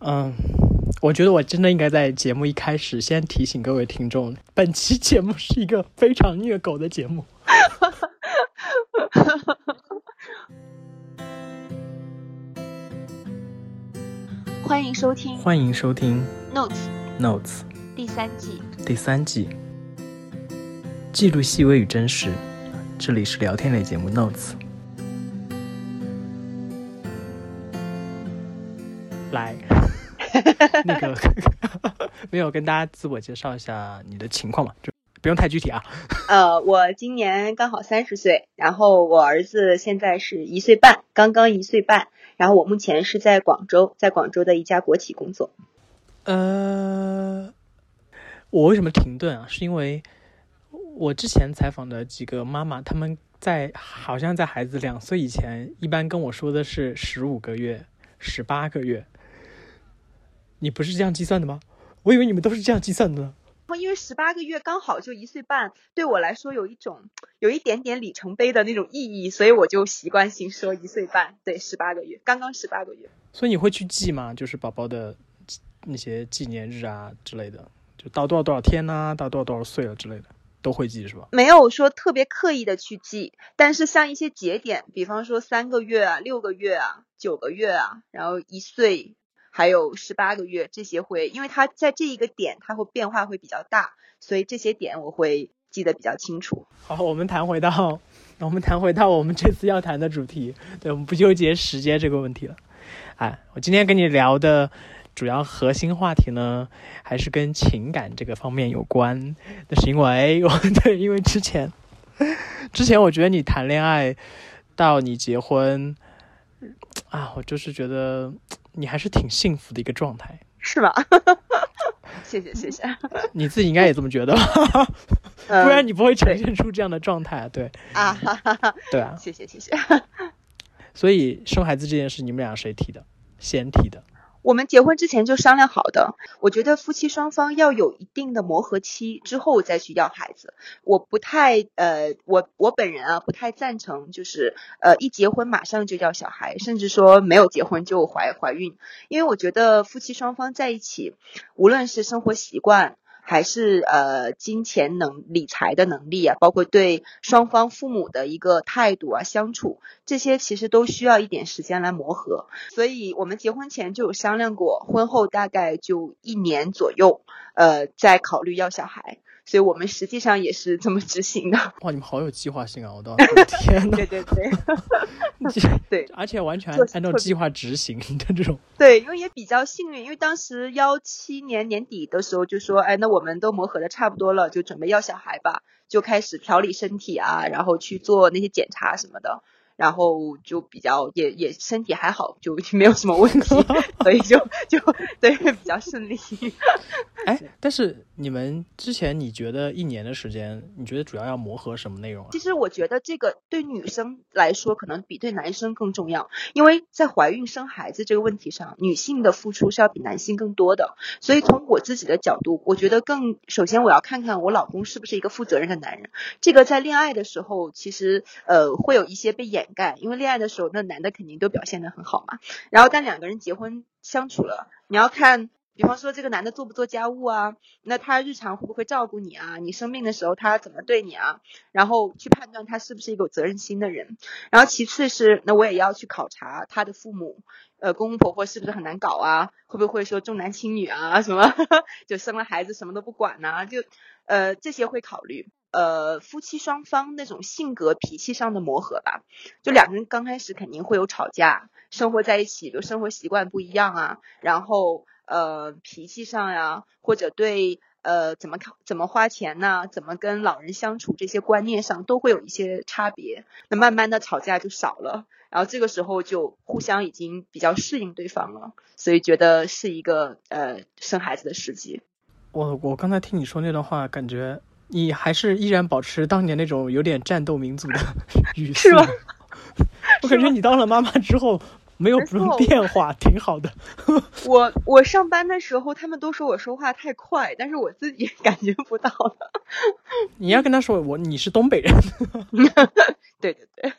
嗯，我觉得我真的应该在节目一开始先提醒各位听众，本期节目是一个非常虐狗的节目。欢迎收听欢迎收听 Notes Notes 第三季。第三季，记录细微与真实。这里是聊天类节目 Notes。那个没有跟大家自我介绍一下你的情况嘛？就不用太具体啊。呃，我今年刚好三十岁，然后我儿子现在是一岁半，刚刚一岁半。然后我目前是在广州，在广州的一家国企工作。呃，我为什么停顿啊？是因为我之前采访的几个妈妈，她们在好像在孩子两岁以前，一般跟我说的是十五个月、十八个月。你不是这样计算的吗？我以为你们都是这样计算的呢。因为十八个月刚好就一岁半，对我来说有一种有一点点里程碑的那种意义，所以我就习惯性说一岁半。对，十八个月，刚刚十八个月。所以你会去记吗？就是宝宝的那些纪念日啊之类的，就到多少多少天呐、到多少多少岁了之类的，都会记是吧？没有说特别刻意的去记，但是像一些节点，比方说三个月啊、六个月啊、九个月啊，然后一岁，还有十八个月，这些会，因为它在这一个点，它会变化会比较大，所以这些点我会记得比较清楚。好，我们谈回到，我们谈回到我们这次要谈的主题，对，我们不纠结时间这个问题了。哎，我今天跟你聊的主要核心话题呢，还是跟情感这个方面有关。那是因为 我对，因为之前之前我觉得你谈恋爱到你结婚啊，我就是觉得你还是挺幸福的一个状态。是吧？谢 谢谢谢。你自己应该也这么觉得吧？呃不然你不会呈现出这样的状态。对啊，哈哈哈，对啊，谢谢谢谢。所以生孩子这件事，你们俩谁提的？先提的。我们结婚之前就商量好的，我觉得夫妻双方要有一定的磨合期之后再去要孩子。我不太呃，我我本人啊不太赞成，就是呃一结婚马上就要小孩，甚至说没有结婚就怀怀孕，因为我觉得夫妻双方在一起，无论是生活习惯。还是呃金钱能理财的能力啊，包括对双方父母的一个态度啊相处，这些其实都需要一点时间来磨合。所以我们结婚前就有商量过，婚后大概就一年左右，呃，再考虑要小孩。所以我们实际上也是这么执行的。哇，你们好有计划性啊！我的天呐，对对对 对而且完全按照计划执行的这种。对，因为也比较幸运，因为当时幺七年年底的时候就说，哎，那我们都磨合的差不多了，就准备要小孩吧，就开始调理身体啊，然后去做那些检查什么的。然后就比较也也身体还好，就没有什么问题，所以就就对比较顺利。哎，但是你们之前你觉得一年的时间，你觉得主要要磨合什么内容啊其？实我觉得这个对女生来说可能比对男生更重要，因为在怀孕生孩子这个问题上，女性的付出是要比男性更多的。所以从我自己的角度，我觉得更首先我要看看我老公是不是一个负责任的男人。这个在恋爱的时候，其实呃会有一些被掩盖，因为恋爱的时候那男的肯定都表现得很好嘛。然后但两个人结婚相处了，你要看。比方说，这个男的做不做家务啊？那他日常会不会照顾你啊？你生病的时候他怎么对你啊？然后去判断他是不是一个有责任心的人。然后其次是，那我也要去考察他的父母，呃，公公婆婆是不是很难搞啊？会不会说重男轻女啊？什么 就生了孩子什么都不管呐、就呃这些会考虑。呃，夫妻双方那种性格脾气上的磨合吧，就两个人刚开始肯定会有吵架，生活在一起，比如生活习惯不一样啊，然后呃脾气上呀，或者对呃怎么看怎么花钱呐、怎么跟老人相处这些观念上都会有一些差别。那慢慢的吵架就少了，然后这个时候就互相已经比较适应对方了，所以觉得是一个呃生孩子的时机。我我刚才听你说那段话，感觉你还是依然保持当年那种有点战斗民族的 语气。是吗？我感觉你当了妈妈之后没有什么没错变化，挺好的。我我上班的时候，他们都说我说话太快，但是我自己 感觉不到的。你要跟他说我你是东北人。对对对，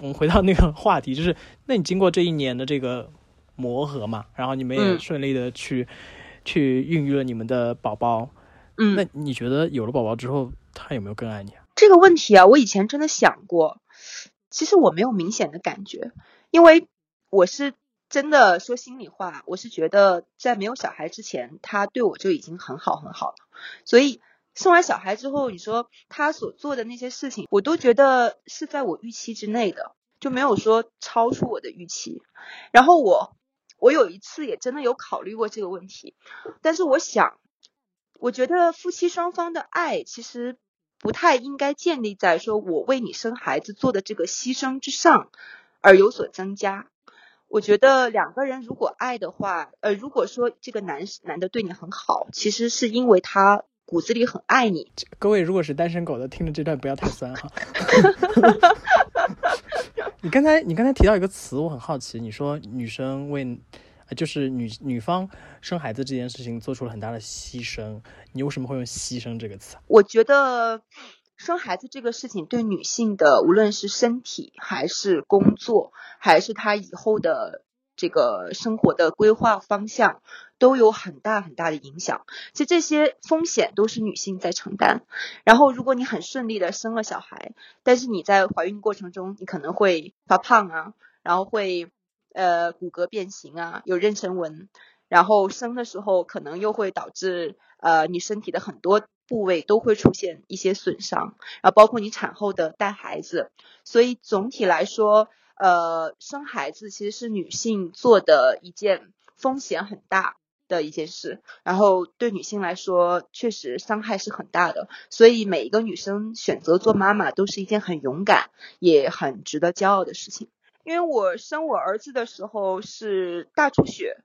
我们回到那个话题，就是那你经过这一年的这个磨合嘛，然后你们也顺利的去、去孕育了你们的宝宝。嗯，那你觉得有了宝宝之后，他有没有更爱你啊？这个问题啊，我以前真的想过，其实我没有明显的感觉，因为我是真的说心里话，我是觉得在没有小孩之前，他对我就已经很好很好了，所以生完小孩之后，你说他所做的那些事情，我都觉得是在我预期之内的，就没有说超出我的预期。然后我我有一次也真的有考虑过这个问题，但是我想，我觉得夫妻双方的爱其实不太应该建立在说我为你生孩子做的这个牺牲之上而有所增加。我觉得两个人如果爱的话，呃，如果说这个男男的对你很好，其实是因为他骨子里很爱你。各位如果是单身狗的，听着这段不要太酸哈。你刚才你刚才提到一个词，我很好奇，你说女生为，呃就是女女方生孩子这件事情做出了很大的牺牲，你为什么会用牺牲这个词啊？我觉得生孩子这个事情对女性的，无论是身体还是工作，还是她以后的这个生活的规划方向，都有很大很大的影响。其实这些风险都是女性在承担。然后，如果你很顺利的生了小孩，但是你在怀孕过程中，你可能会发胖啊，然后会呃骨骼变形啊，有妊娠纹，然后生的时候可能又会导致呃你身体的很多部位都会出现一些损伤，然后包括你产后的带孩子，所以总体来说，呃，生孩子其实是女性做的一件风险很大的一件事，然后对女性来说确实伤害是很大的，所以每一个女生选择做妈妈都是一件很勇敢也很值得骄傲的事情。因为我生我儿子的时候是大出血，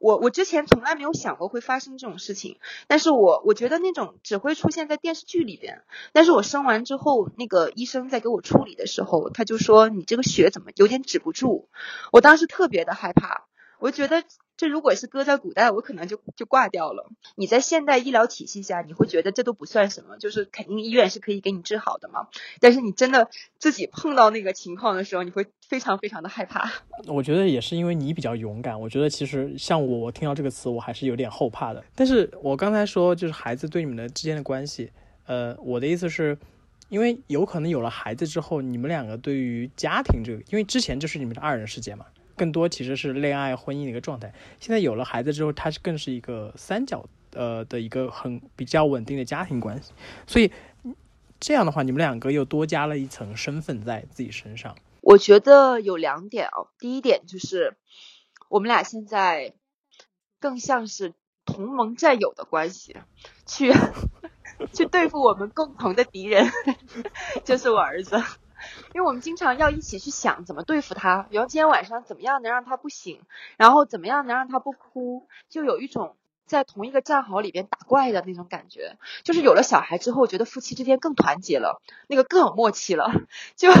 我我之前从来没有想过会发生这种事情，但是我我觉得那种只会出现在电视剧里边。但是我生完之后，那个医生在给我处理的时候，他就说你这个血怎么有点止不住，我当时特别的害怕，我觉得这如果是搁在古代，我可能就就挂掉了。你在现代医疗体系下，你会觉得这都不算什么，就是肯定医院是可以给你治好的嘛。但是你真的自己碰到那个情况的时候，你会非常非常的害怕。我觉得也是因为你比较勇敢。我觉得其实像我，我听到这个词，我还是有点后怕的。但是我刚才说，就是孩子对你们的之间的关系，呃，我的意思是，因为有可能有了孩子之后，你们两个对于家庭这个，因为之前就是你们的二人世界嘛，更多其实是恋爱婚姻的一个状态。现在有了孩子之后，他是更是一个三角呃的一个很比较稳定的家庭关系，所以这样的话，你们两个又多加了一层身份在自己身上。我觉得有两点哦，第一点就是我们俩现在更像是同盟战友的关系，去 去对付我们共同的敌人，就是我儿子。因为我们经常要一起去想怎么对付他，比如今天晚上怎么样能让他不醒，然后怎么样能让他不哭，就有一种在同一个战壕里边打怪的那种感觉。就是有了小孩之后，觉得夫妻之间更团结了，那个更有默契了，就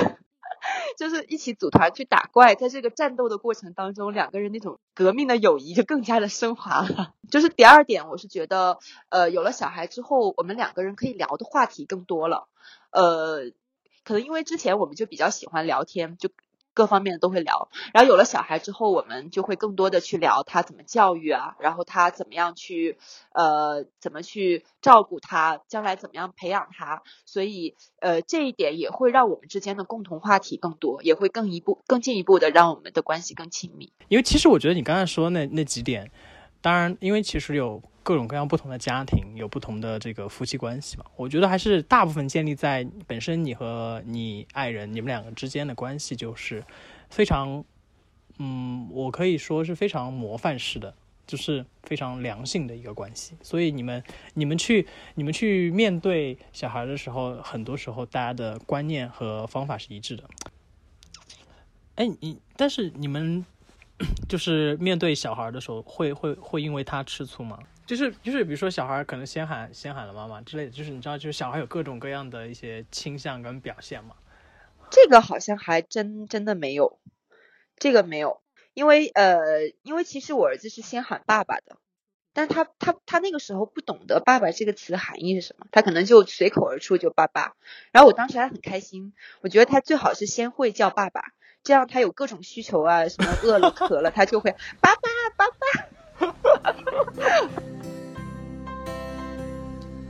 就是一起组团去打怪，在这个战斗的过程当中，两个人那种革命的友谊就更加的升华了。就是第二点，我是觉得，呃，有了小孩之后，我们两个人可以聊的话题更多了，呃。可能因为之前我们就比较喜欢聊天，就各方面都会聊。然后有了小孩之后，我们就会更多的去聊他怎么教育啊，然后他怎么样去呃怎么去照顾他，将来怎么样培养他。所以呃这一点也会让我们之间的共同话题更多，也会更一步更进一步的让我们的关系更亲密。因为其实我觉得你刚才说那那几点，当然因为其实有。各种各样不同的家庭有不同的这个夫妻关系嘛？我觉得还是大部分建立在本身你和你爱人你们两个之间的关系就是非常，嗯，我可以说是非常模范式的，就是非常良性的一个关系。所以你们你们去你们去面对小孩的时候，很多时候大家的观念和方法是一致的。哎，你但是你们 就是面对小孩的时候，会会会因为他吃醋吗？就是就是，比如说小孩可能先喊先喊了妈妈之类的，就是你知道，就是小孩有各种各样的一些倾向跟表现嘛。这个好像还真真的没有，这个没有，因为呃，因为其实我儿子是先喊爸爸的，但他他他那个时候不懂得爸爸这个词含义是什么，他可能就随口而出就爸爸，然后我当时还很开心，我觉得他最好是先会叫爸爸，这样他有各种需求啊，什么饿了渴了，他就会爸爸爸爸。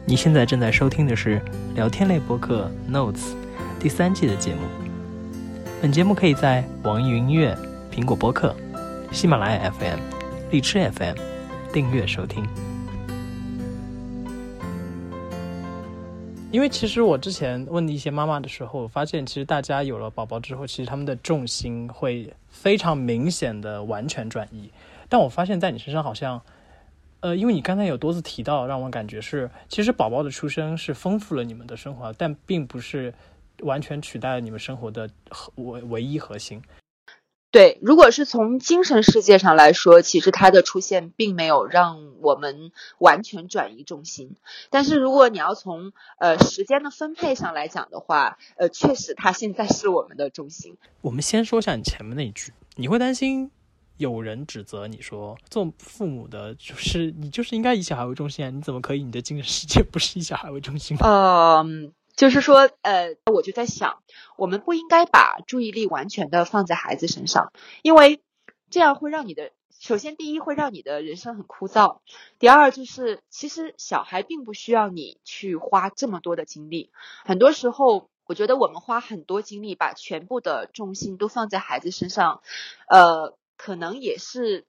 你现在正在收听的是聊天类播客《Notes》第三季的节目。本节目可以在网易云音乐、苹果播客、喜马拉雅 FM、荔枝 FM 订阅收听。因为其实我之前问一些妈妈的时候，我发现其实大家有了宝宝之后，其实他们的重心会非常明显的完全转移。但我发现在你身上好像，呃，因为你刚才有多次提到，让我感觉是，其实宝宝的出生是丰富了你们的生活，但并不是。完全取代了你们生活的核唯唯一核心。对，如果是从精神世界上来说，其实它的出现并没有让我们完全转移重心。但是如果你要从呃时间的分配上来讲的话，呃，确实它现在是我们的重心。我们先说一下你前面那一句，你会担心有人指责你说，做父母的就是你就是应该以小孩为中心啊？你怎么可以你的精神世界不是以小孩为中心？嗯。就是说，呃，我就在想，我们不应该把注意力完全的放在孩子身上，因为这样会让你的，首先第一会让你的人生很枯燥，第二就是其实小孩并不需要你去花这么多的精力，很多时候我觉得我们花很多精力把全部的重心都放在孩子身上，呃，可能也是。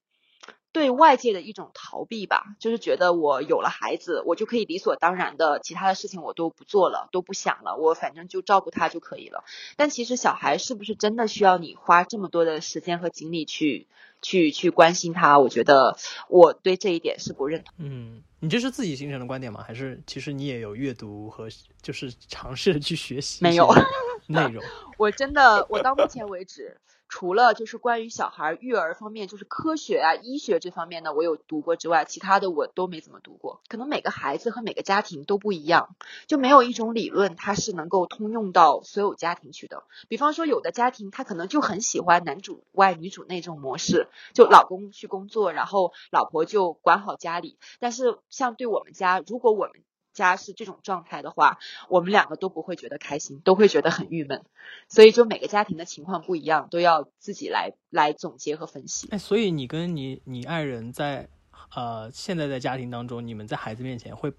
对外界的一种逃避吧，就是觉得我有了孩子，我就可以理所当然的，其他的事情我都不做了，都不想了，我反正就照顾他就可以了。但其实小孩是不是真的需要你花这么多的时间和精力去去去关心他？我觉得我对这一点是不认同。嗯，你这是自己形成的观点吗？还是其实你也有阅读和就是尝试去学习？没有 内容。我真的，我到目前为止。除了就是关于小孩育儿方面，就是科学啊、医学这方面呢，我有读过之外，其他的我都没怎么读过。可能每个孩子和每个家庭都不一样，就没有一种理论它是能够通用到所有家庭去的。比方说，有的家庭他可能就很喜欢男主外女主内这种模式，就老公去工作，然后老婆就管好家里。但是像对我们家，如果我们家是这种状态的话，我们两个都不会觉得开心，都会觉得很郁闷。所以就每个家庭的情况不一样，都要自己来来总结和分析。哎，所以你跟你你爱人在呃现在在家庭当中，你们在孩子面前会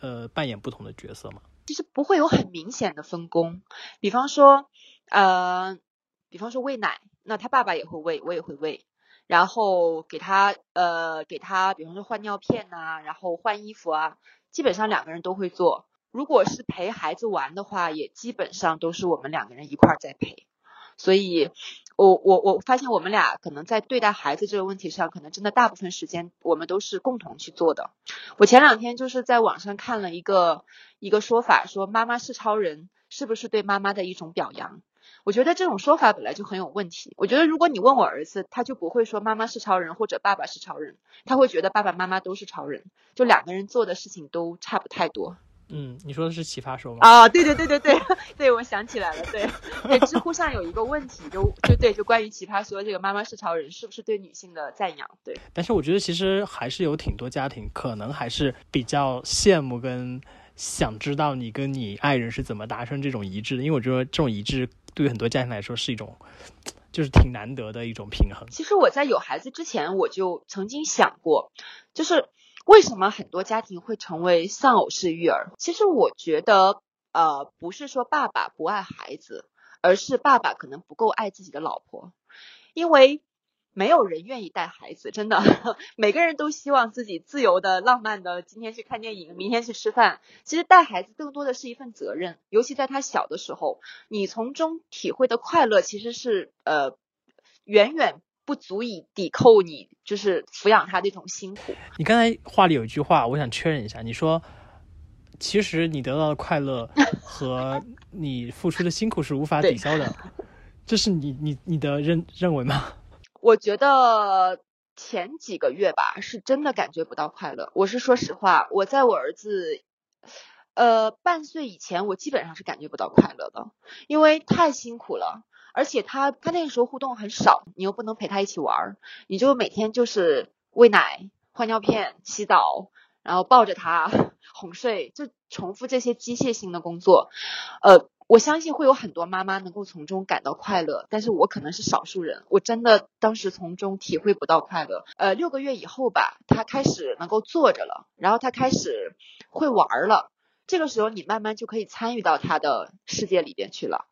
呃扮演不同的角色吗？其实不会有很明显的分工。比方说呃，比方说喂奶，那他爸爸也会喂，我也会喂。然后给他呃给他，比方说换尿片呐，然后换衣服啊。基本上两个人都会做。如果是陪孩子玩的话，也基本上都是我们两个人一块儿在陪。所以，我我我发现我们俩可能在对待孩子这个问题上，可能真的大部分时间我们都是共同去做的。我前两天就是在网上看了一个一个说法，说妈妈是超人，是不是对妈妈的一种表扬？我觉得这种说法本来就很有问题。我觉得如果你问我儿子，他就不会说妈妈是超人或者爸爸是超人，他会觉得爸爸妈妈都是超人，就两个人做的事情都差不太多。嗯，你说的是奇葩说吗？啊，对对对对对 对，我想起来了，对对，知乎上有一个问题，就就对，就关于奇葩说这个妈妈是超人是不是对女性的赞扬？对。但是我觉得其实还是有挺多家庭可能还是比较羡慕跟想知道你跟你爱人是怎么达成这种一致的，因为我觉得这种一致。对于很多家庭来说，是一种就是挺难得的一种平衡。其实我在有孩子之前，我就曾经想过，就是为什么很多家庭会成为丧偶式育儿？其实我觉得，呃，不是说爸爸不爱孩子，而是爸爸可能不够爱自己的老婆，因为。没有人愿意带孩子，真的，每个人都希望自己自由的、浪漫的，今天去看电影，明天去吃饭。其实带孩子更多的是一份责任，尤其在他小的时候，你从中体会的快乐其实是呃远远不足以抵扣你就是抚养他的一种辛苦。你刚才话里有一句话，我想确认一下，你说其实你得到的快乐和 你付出的辛苦是无法抵消的，这是你你你的认认为吗？我觉得前几个月吧，是真的感觉不到快乐。我是说实话，我在我儿子呃半岁以前，我基本上是感觉不到快乐的，因为太辛苦了，而且他他那个时候互动很少，你又不能陪他一起玩，你就每天就是喂奶、换尿片、洗澡，然后抱着他 哄睡，就重复这些机械性的工作，呃，我相信会有很多妈妈能够从中感到快乐，但是我可能是少数人，我真的当时从中体会不到快乐。呃，六个月以后吧，他开始能够坐着了，然后他开始会玩了，这个时候你慢慢就可以参与到他的世界里边去了。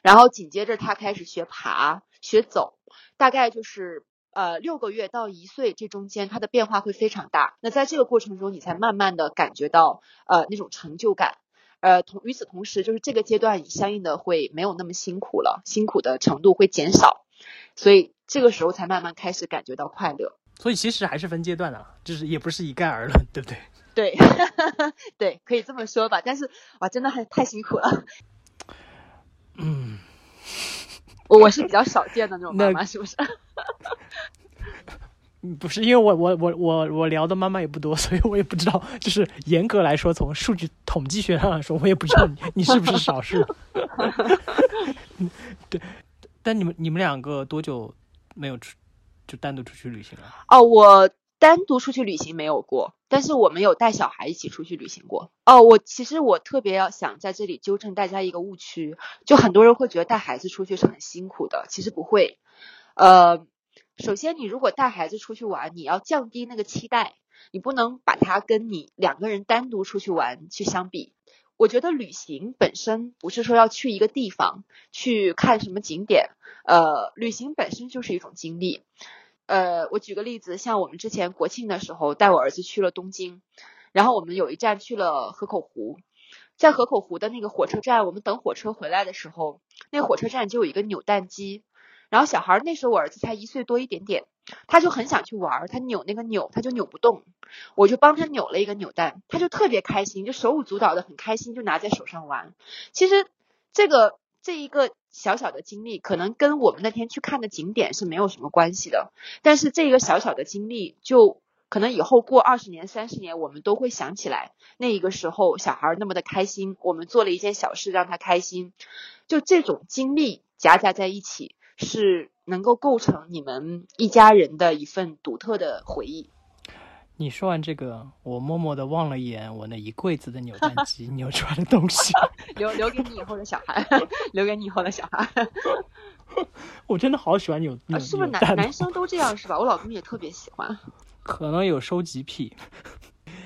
然后紧接着他开始学爬、学走，大概就是呃六个月到一岁这中间，他的变化会非常大。那在这个过程中，你才慢慢的感觉到呃那种成就感。呃，同与此同时，就是这个阶段相应的会没有那么辛苦了，辛苦的程度会减少，所以这个时候才慢慢开始感觉到快乐。所以其实还是分阶段的，就是也不是一概而论，对不对？对，对，可以这么说吧。但是哇，真的还太辛苦了。嗯，我我是比较少见的那种妈妈，是不是？不是，因为我我我我我聊的妈妈也不多，所以我也不知道。就是严格来说，从数据统计学上来说，我也不知道你你是不是少数。对，但你们你们两个多久没有出就单独出去旅行了？哦，我单独出去旅行没有过，但是我们有带小孩一起出去旅行过。哦，我其实我特别要想在这里纠正大家一个误区，就很多人会觉得带孩子出去是很辛苦的，其实不会。呃。首先，你如果带孩子出去玩，你要降低那个期待，你不能把它跟你两个人单独出去玩去相比。我觉得旅行本身不是说要去一个地方去看什么景点，呃，旅行本身就是一种经历。呃，我举个例子，像我们之前国庆的时候带我儿子去了东京，然后我们有一站去了河口湖，在河口湖的那个火车站，我们等火车回来的时候，那火车站就有一个扭蛋机。然后小孩那时候我儿子才一岁多一点点，他就很想去玩，他扭那个扭他就扭不动，我就帮他扭了一个扭蛋，他就特别开心，就手舞足蹈的很开心，就拿在手上玩。其实这个这一个小小的经历，可能跟我们那天去看的景点是没有什么关系的，但是这个小小的经历，就可能以后过二十年、三十年，我们都会想起来那一个时候小孩那么的开心，我们做了一件小事让他开心，就这种经历夹杂在一起。是能够构成你们一家人的一份独特的回忆。你说完这个，我默默的望了一眼我那一柜子的扭蛋 机扭出来的东西，留留给你以后的小孩，留给你以后的小孩。我真的好喜欢扭扭是不是男男生都这样是吧？我老公也特别喜欢。可能有收集癖。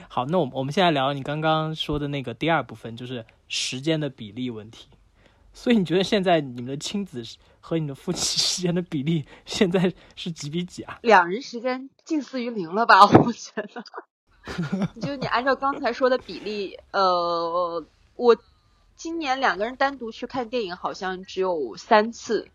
好，那我们我们现在聊你刚刚说的那个第二部分，就是时间的比例问题。所以你觉得现在你们的亲子和你的夫妻 时间的比例现在是几比几啊？两人时间近似于零了吧？我觉得，就你按照刚才说的比例，呃，我今年两个人单独去看电影好像只有三次，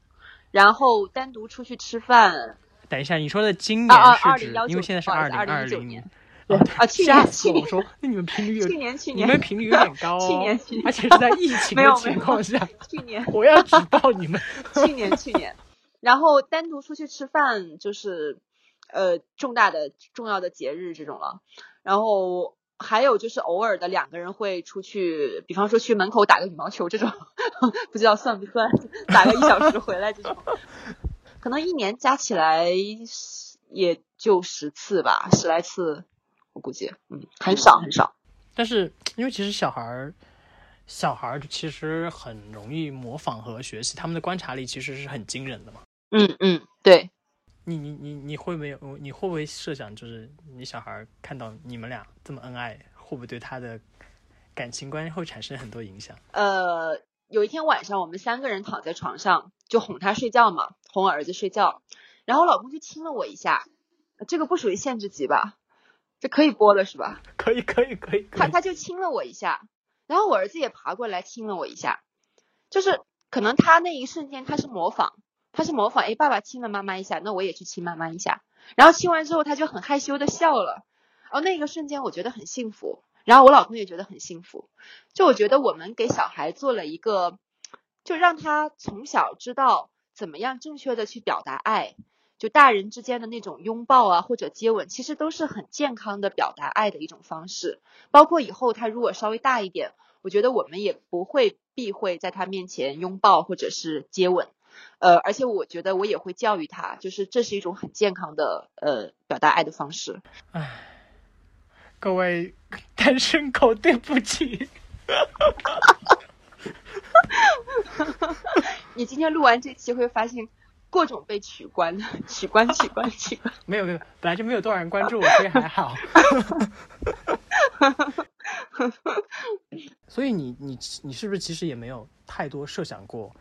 然后单独出去吃饭。等一下，你说的今年是指因为现在是二零二零年。啊，去年去年说，那你们频率有去年去年你们频率有点高 哦，去年去年，而且是在疫情的情况下，去年我要举报你们。去年去年，然后单独出去吃饭就是呃重大的重要的节日这种了，然后还有就是偶尔的两个人会出去，比方说去门口打个羽毛球这种，不知道算不算，打个一小时回来这种，可能一年加起来也就十次吧，十来次。我估计，嗯，很少很少。但是，因为其实小孩儿，小孩儿其实很容易模仿和学习，他们的观察力其实是很惊人的嘛。嗯嗯，对。你你你你会没有？你会不会设想，就是你小孩看到你们俩这么恩爱，会不会对他的感情观会产生很多影响？呃，有一天晚上，我们三个人躺在床上，就哄他睡觉嘛，哄儿子睡觉，然后我老公就亲了我一下，这个不属于限制级吧？这可以播的是吧？可以可以可以。他他就亲了我一下，然后我儿子也爬过来亲了我一下，就是可能他那一瞬间他是模仿，他是模仿，哎，爸爸亲了妈妈一下，那我也去亲妈妈一下，然后亲完之后他就很害羞的笑了，然后那个瞬间我觉得很幸福，然后我老公也觉得很幸福，就我觉得我们给小孩做了一个，就让他从小知道怎么样正确的去表达爱。就大人之间的那种拥抱啊，或者接吻，其实都是很健康的表达爱的一种方式。包括以后他如果稍微大一点，我觉得我们也不会避讳在他面前拥抱或者是接吻。呃，而且我觉得我也会教育他，就是这是一种很健康的呃表达爱的方式。唉，各位单身狗，对不起。你今天录完这期会发现各种被取关，取关取关取关。没有没有，本来就没有多少人关注我，所以还好。所以你你你是不是其实也没有太多设想过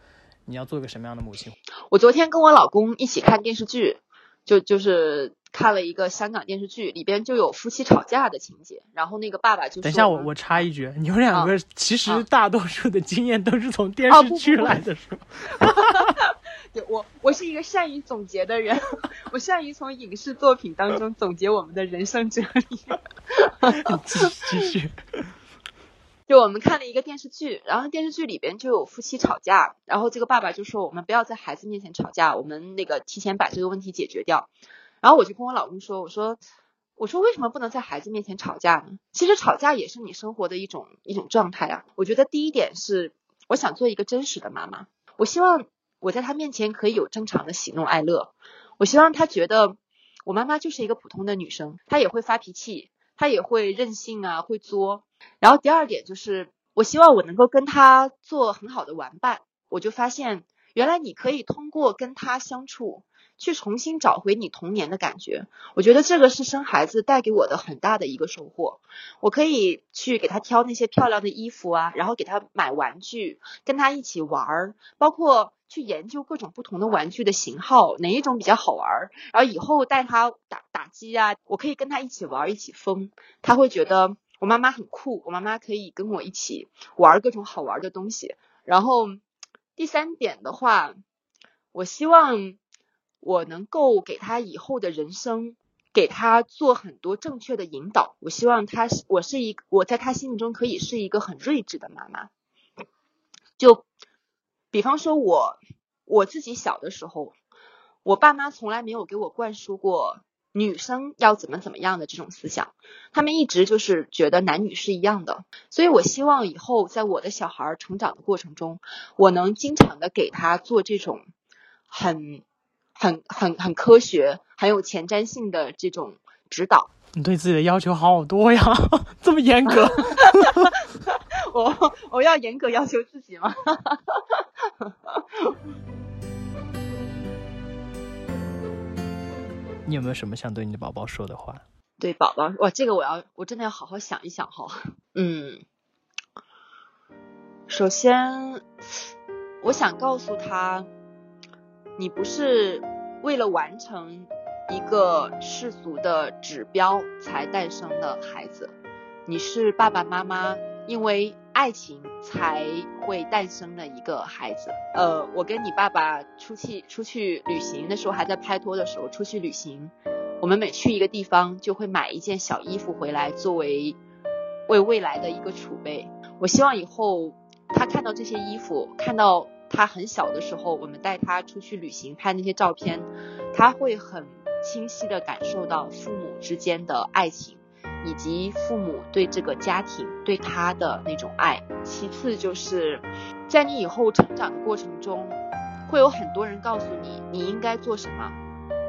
你要做一个什么样的母亲？我昨天跟我老公一起看电视剧，就就是看了一个香港电视剧，里边就有夫妻吵架的情节，然后那个爸爸就等一下，我我插一句，你们两个其实大多数的经验都是从电视剧来的，是吗？对，我我是一个善于总结的人，我善于从影视作品当中总结我们的人生哲理。继续。就我们看了一个电视剧，然后电视剧里边就有夫妻吵架，然后这个爸爸就说我们不要在孩子面前吵架，我们那个提前把这个问题解决掉。然后我就跟我老公说，我说我说为什么不能在孩子面前吵架呢？其实吵架也是你生活的一种一种状态啊。我觉得第一点是我想做一个真实的妈妈，我希望我在他面前可以有正常的喜怒哀乐，我希望他觉得我妈妈就是一个普通的女生，她也会发脾气，她也会任性啊，会作。然后第二点就是，我希望我能够跟她做很好的玩伴。我就发现，原来你可以通过跟她相处，去重新找回你童年的感觉。我觉得这个是生孩子带给我的很大的一个收获。我可以去给他挑那些漂亮的衣服啊，然后给他买玩具，跟他一起玩儿，包括去研究各种不同的玩具的型号，哪一种比较好玩。然后以后带他打打机啊，我可以跟他一起玩，一起疯，他会觉得。我妈妈很酷，我妈妈可以跟我一起玩各种好玩的东西。然后第三点的话，我希望我能够给他以后的人生，给他做很多正确的引导。我希望他是我是一我在他心目中可以是一个很睿智的妈妈。就比方说，我我自己小的时候，我爸妈从来没有给我灌输过。女生要怎么怎么样的这种思想，他们一直就是觉得男女是一样的，所以我希望以后在我的小孩成长的过程中，我能经常的给他做这种很、很、很、很科学、很有前瞻性的这种指导。你对自己的要求好多呀，这么严格。我我要严格要求自己吗？你有没有什么想对你的宝宝说的话？对宝宝，哇，这个我要，我真的要好好想一想哈。嗯，首先，我想告诉他，你不是为了完成一个世俗的指标才诞生的孩子，你是爸爸妈妈因为。爱情才会诞生的一个孩子。呃，我跟你爸爸出去出去旅行，那时候还在拍拖的时候出去旅行，我们每去一个地方就会买一件小衣服回来，作为为未来的一个储备。我希望以后他看到这些衣服，看到他很小的时候，我们带他出去旅行拍那些照片，他会很清晰的感受到父母之间的爱情。以及父母对这个家庭对他的那种爱。其次就是，在你以后成长的过程中，会有很多人告诉你你应该做什么，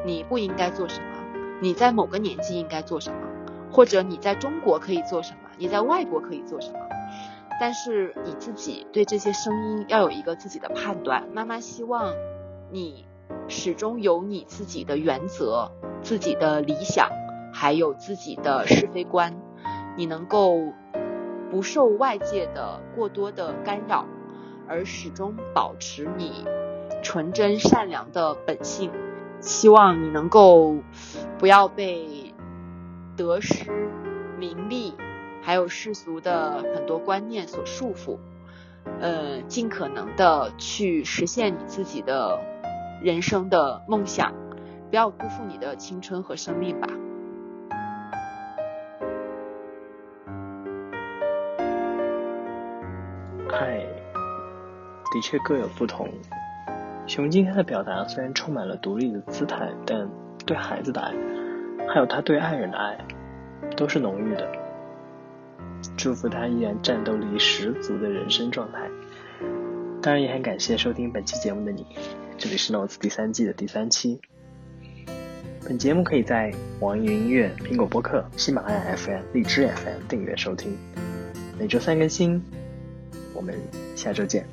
你不应该做什么，你在某个年纪应该做什么，或者你在中国可以做什么，你在外国可以做什么。但是你自己对这些声音要有一个自己的判断。妈妈希望你始终有你自己的原则，自己的理想。还有自己的是非观，你能够不受外界的过多的干扰，而始终保持你纯真善良的本性。希望你能够不要被得失、名利，还有世俗的很多观念所束缚，呃，尽可能的去实现你自己的人生的梦想，不要辜负你的青春和生命吧。爱的确各有不同。熊今天的表达虽然充满了独立的姿态，但对孩子的爱，还有他对爱人的爱，都是浓郁的。祝福他依然战斗力十足的人生状态。当然也很感谢收听本期节目的你。这里是 Notes 第三季的第三期。本节目可以在网易云音乐、苹果播客、喜马拉雅 FM、荔枝 FM 订阅收听，每周三更新。我们下周见。